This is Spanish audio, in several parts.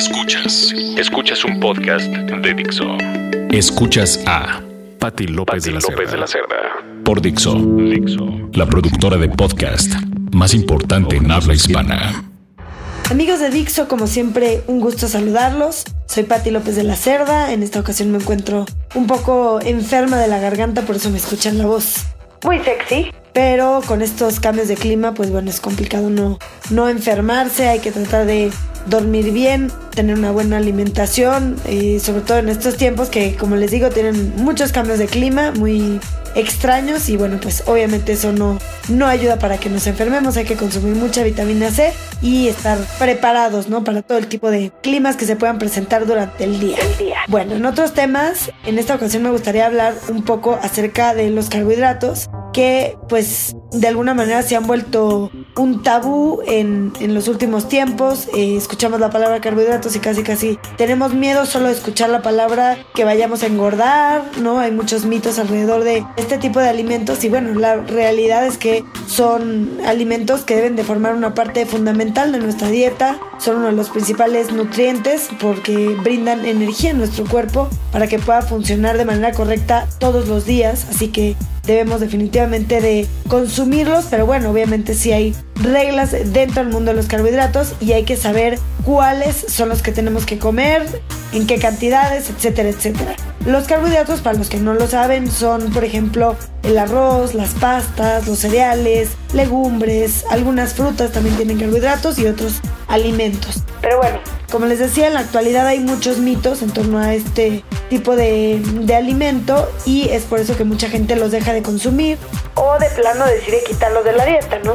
Escuchas. Escuchas un podcast de Dixo. Escuchas a Patti López, de, la López de la Cerda. Por Dixo. Dixo. La productora de podcast más importante en habla hispana. Amigos de Dixo, como siempre, un gusto saludarlos. Soy Patti López de la Cerda. En esta ocasión me encuentro un poco enferma de la garganta, por eso me escuchan la voz muy sexy. Pero con estos cambios de clima, pues bueno, es complicado no, no enfermarse. Hay que tratar de dormir bien, tener una buena alimentación, y sobre todo en estos tiempos que, como les digo, tienen muchos cambios de clima muy extraños y bueno, pues obviamente eso no, no ayuda para que nos enfermemos, hay que consumir mucha vitamina C y estar preparados, ¿no? Para todo el tipo de climas que se puedan presentar durante el día. El día. Bueno, en otros temas, en esta ocasión me gustaría hablar un poco acerca de los carbohidratos que pues de alguna manera se han vuelto un tabú en, en los últimos tiempos. Eh, escuchamos la palabra carbohidratos y casi casi tenemos miedo solo de escuchar la palabra que vayamos a engordar, ¿no? Hay muchos mitos alrededor de este tipo de alimentos y bueno, la realidad es que son alimentos que deben de formar una parte fundamental de nuestra dieta, son uno de los principales nutrientes porque brindan energía a nuestro cuerpo para que pueda funcionar de manera correcta todos los días, así que debemos definitivamente de consumirlos, pero bueno, obviamente sí hay reglas dentro del mundo de los carbohidratos y hay que saber cuáles son los que tenemos que comer, en qué cantidades, etcétera, etcétera. Los carbohidratos, para los que no lo saben, son, por ejemplo, el arroz, las pastas, los cereales, legumbres, algunas frutas también tienen carbohidratos y otros alimentos. Pero bueno, como les decía, en la actualidad hay muchos mitos en torno a este tipo de, de alimento y es por eso que mucha gente los deja de consumir o de plano decide quitarlos de la dieta, ¿no?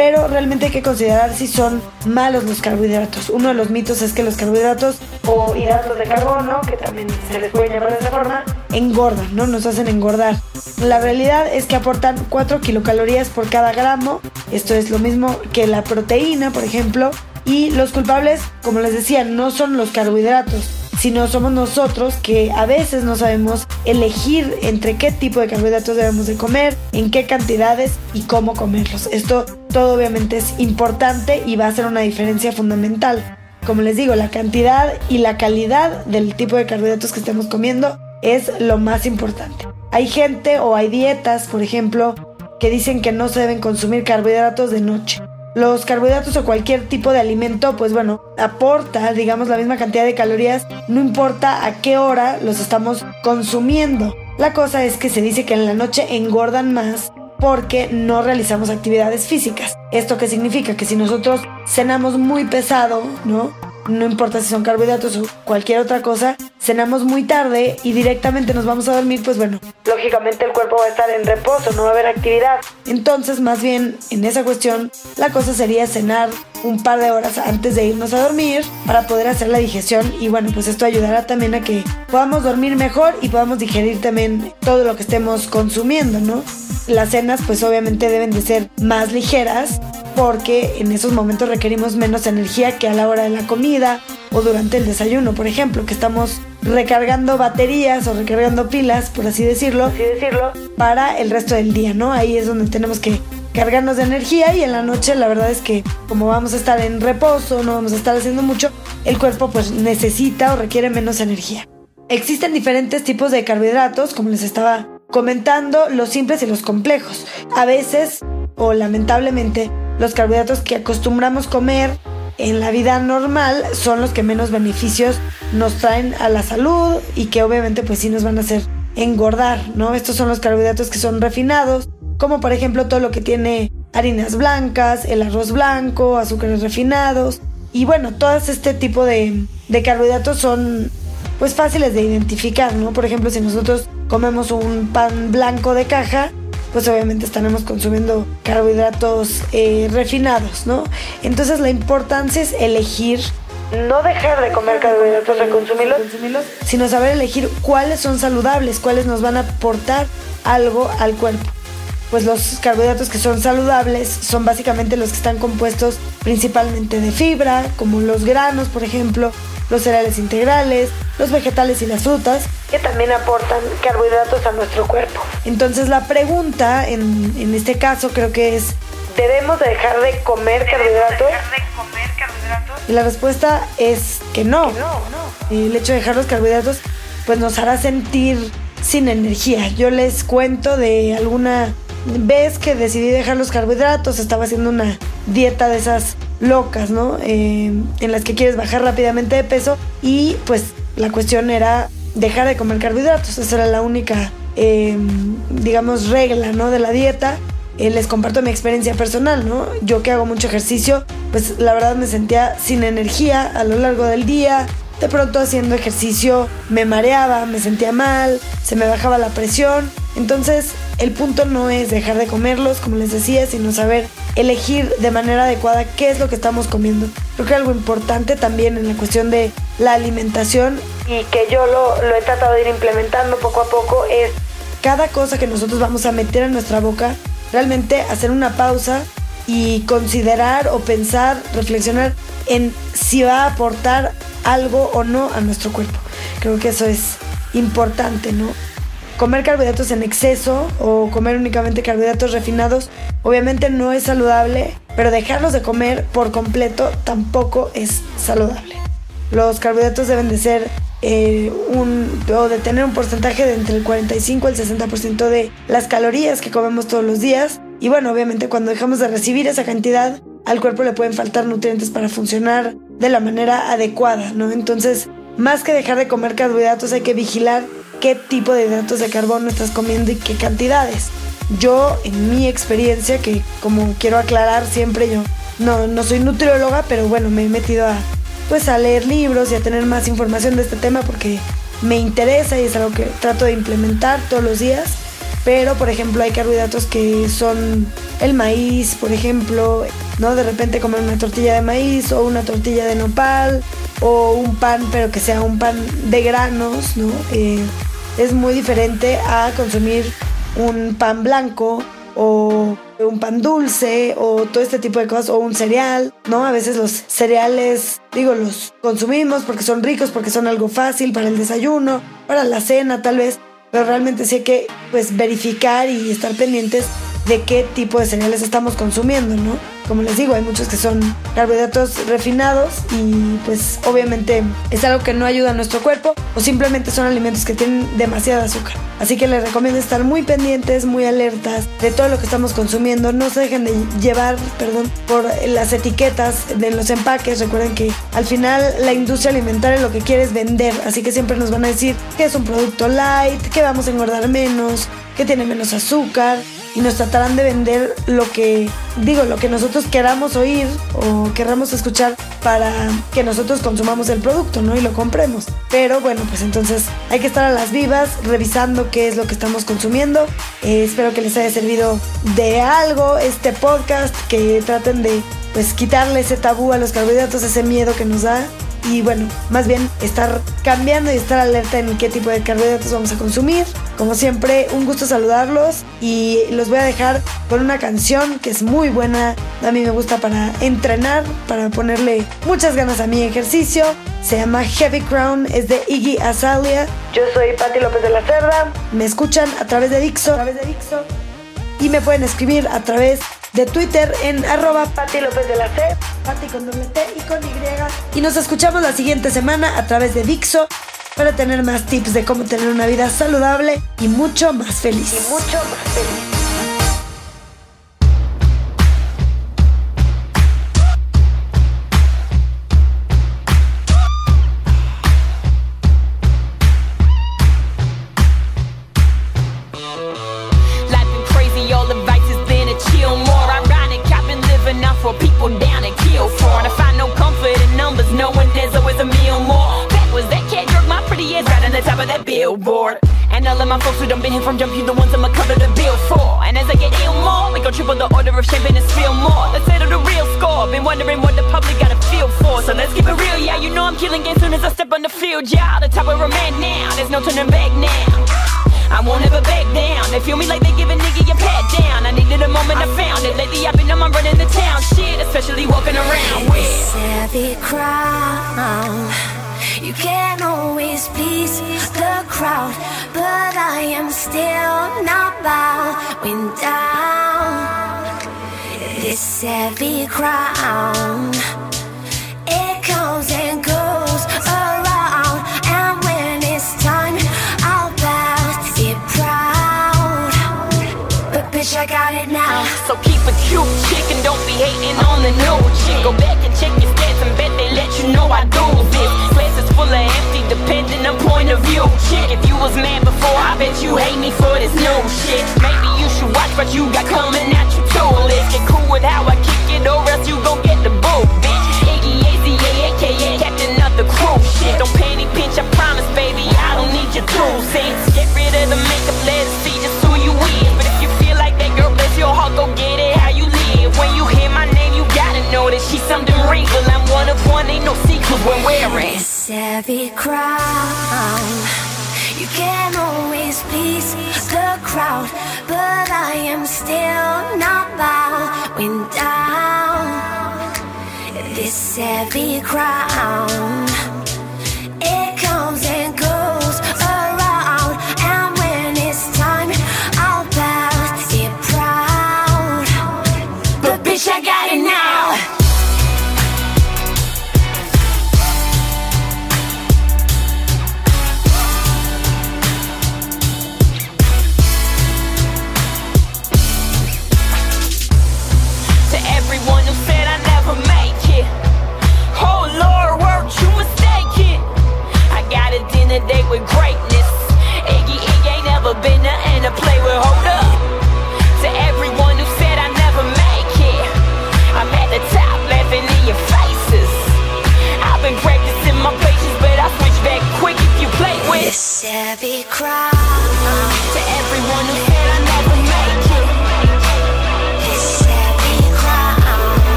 pero realmente hay que considerar si son malos los carbohidratos. Uno de los mitos es que los carbohidratos o hidratos de carbono, que también se les puede llamar de esa forma, engordan, ¿no? Nos hacen engordar. La realidad es que aportan 4 kilocalorías por cada gramo. Esto es lo mismo que la proteína, por ejemplo. Y los culpables, como les decía, no son los carbohidratos, sino somos nosotros que a veces no sabemos elegir entre qué tipo de carbohidratos debemos de comer, en qué cantidades y cómo comerlos. Esto todo obviamente es importante y va a ser una diferencia fundamental. Como les digo, la cantidad y la calidad del tipo de carbohidratos que estemos comiendo es lo más importante. Hay gente o hay dietas, por ejemplo, que dicen que no se deben consumir carbohidratos de noche. Los carbohidratos o cualquier tipo de alimento, pues bueno, aporta, digamos, la misma cantidad de calorías, no importa a qué hora los estamos consumiendo. La cosa es que se dice que en la noche engordan más porque no realizamos actividades físicas. ¿Esto qué significa? Que si nosotros cenamos muy pesado, ¿no? No importa si son carbohidratos o cualquier otra cosa, cenamos muy tarde y directamente nos vamos a dormir, pues bueno, lógicamente el cuerpo va a estar en reposo, no va a haber actividad. Entonces, más bien, en esa cuestión, la cosa sería cenar un par de horas antes de irnos a dormir para poder hacer la digestión y bueno, pues esto ayudará también a que podamos dormir mejor y podamos digerir también todo lo que estemos consumiendo, ¿no? Las cenas pues obviamente deben de ser más ligeras porque en esos momentos requerimos menos energía que a la hora de la comida o durante el desayuno, por ejemplo, que estamos recargando baterías o recargando pilas, por así decirlo, así decirlo, para el resto del día, ¿no? Ahí es donde tenemos que cargarnos de energía y en la noche la verdad es que como vamos a estar en reposo, no vamos a estar haciendo mucho, el cuerpo pues necesita o requiere menos energía. Existen diferentes tipos de carbohidratos, como les estaba comentando, los simples y los complejos. A veces, o lamentablemente, los carbohidratos que acostumbramos comer en la vida normal son los que menos beneficios nos traen a la salud y que obviamente pues sí nos van a hacer engordar, ¿no? Estos son los carbohidratos que son refinados, como por ejemplo todo lo que tiene harinas blancas, el arroz blanco, azúcares refinados y bueno, todo este tipo de, de carbohidratos son pues fáciles de identificar, ¿no? Por ejemplo, si nosotros comemos un pan blanco de caja, pues obviamente estaremos consumiendo carbohidratos eh, refinados, ¿no? Entonces la importancia es elegir no dejar de comer carbohidratos, reconsumirlos, sino saber elegir cuáles son saludables, cuáles nos van a aportar algo al cuerpo. Pues los carbohidratos que son saludables son básicamente los que están compuestos principalmente de fibra, como los granos, por ejemplo, los cereales integrales, los vegetales y las frutas, que también aportan carbohidratos a nuestro cuerpo. Entonces la pregunta en, en este caso creo que es, ¿debemos dejar de comer carbohidratos? Dejar de comer carbohidratos? Y la respuesta es que no. El hecho de dejar los carbohidratos pues nos hará sentir sin energía. Yo les cuento de alguna vez que decidí dejar los carbohidratos, estaba haciendo una dieta de esas locas, ¿no? Eh, en las que quieres bajar rápidamente de peso y pues la cuestión era dejar de comer carbohidratos. Esa era la única, eh, digamos, regla, ¿no? De la dieta. Eh, les comparto mi experiencia personal, ¿no? Yo que hago mucho ejercicio, pues la verdad me sentía sin energía a lo largo del día. De pronto haciendo ejercicio me mareaba, me sentía mal, se me bajaba la presión. Entonces el punto no es dejar de comerlos, como les decía, sino saber elegir de manera adecuada qué es lo que estamos comiendo. Creo que algo importante también en la cuestión de la alimentación y que yo lo, lo he tratado de ir implementando poco a poco es cada cosa que nosotros vamos a meter en nuestra boca, realmente hacer una pausa y considerar o pensar, reflexionar en si va a aportar algo o no a nuestro cuerpo. Creo que eso es importante, ¿no? Comer carbohidratos en exceso o comer únicamente carbohidratos refinados obviamente no es saludable, pero dejarlos de comer por completo tampoco es saludable. Los carbohidratos deben de ser eh, un, o de tener un porcentaje de entre el 45 y el 60% de las calorías que comemos todos los días. Y bueno, obviamente cuando dejamos de recibir esa cantidad, al cuerpo le pueden faltar nutrientes para funcionar de la manera adecuada, ¿no? Entonces, más que dejar de comer carbohidratos, hay que vigilar qué tipo de hidratos de carbono estás comiendo y qué cantidades. Yo, en mi experiencia, que como quiero aclarar siempre, yo no, no soy nutrióloga, pero bueno, me he metido a, pues, a leer libros y a tener más información de este tema porque me interesa y es algo que trato de implementar todos los días. Pero, por ejemplo, hay carbohidratos que son el maíz, por ejemplo, ¿no? De repente comer una tortilla de maíz o una tortilla de nopal o un pan, pero que sea un pan de granos, ¿no? Eh, es muy diferente a consumir un pan blanco o un pan dulce o todo este tipo de cosas o un cereal, ¿no? A veces los cereales, digo, los consumimos porque son ricos, porque son algo fácil para el desayuno, para la cena tal vez, pero realmente sí hay que pues verificar y estar pendientes de qué tipo de cereales estamos consumiendo, ¿no? Como les digo, hay muchos que son carbohidratos refinados y pues obviamente es algo que no ayuda a nuestro cuerpo o simplemente son alimentos que tienen demasiada azúcar. Así que les recomiendo estar muy pendientes, muy alertas de todo lo que estamos consumiendo. No se dejen de llevar, perdón, por las etiquetas de los empaques. Recuerden que al final la industria alimentaria lo que quiere es vender, así que siempre nos van a decir que es un producto light, que vamos a engordar menos, que tiene menos azúcar y nos tratarán de vender lo que, digo, lo que nosotros queramos oír o queramos escuchar para que nosotros consumamos el producto, ¿no? Y lo compremos. Pero bueno, pues entonces hay que estar a las vivas revisando qué es lo que estamos consumiendo. Eh, espero que les haya servido de algo este podcast, que traten de pues quitarle ese tabú a los carbohidratos, ese miedo que nos da y bueno, más bien estar cambiando y estar alerta en qué tipo de carbohidratos vamos a consumir. Como siempre, un gusto saludarlos y los voy a dejar con una canción que es muy buena. A mí me gusta para entrenar, para ponerle muchas ganas a mi ejercicio. Se llama Heavy Crown, es de Iggy Azalea. Yo soy Patti López de la Cerda. Me escuchan a través de Dixo, a través de Dixo y me pueden escribir a través de Twitter en arroba Pati López de la C, Pati con doble y con Y. Y nos escuchamos la siguiente semana a través de Dixo para tener más tips de cómo tener una vida saludable y mucho más feliz. Y mucho más feliz. Billboard. And all of my folks who done been here from jump, you the ones I'ma cover the bill for. And as I get ill more, we gon' triple the order of champagne and spill more. Let's settle the real score. Been wondering what the public got a feel for. So let's keep it real, yeah. You know I'm killing games soon as I step on the field, yeah. The top of I'm now, there's no turning back now. I won't ever back down. They feel me like they give a nigga your pat down. I needed a moment, I found it. Lately I've been on my running the town shit, especially walking around with. Savvy crown. You can always please the crowd, but I am still not bowing down. This heavy crown, it comes and goes around, and when it's time, I'll pass it proud. But bitch, I got it now. So keep it cute, chick, and don't be hating on the new chick. Go back and check your stats and bet they let you know I depending on point of view. Shit, if you was mad before, I bet you hate me for this new shit. Maybe you should watch what you got coming at you too. Let's get cool crowd, but I am still not bowing down. This heavy crown.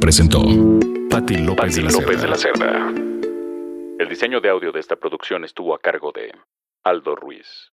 Presentó López de la Cerda. El diseño de audio de esta producción estuvo a cargo de Aldo Ruiz.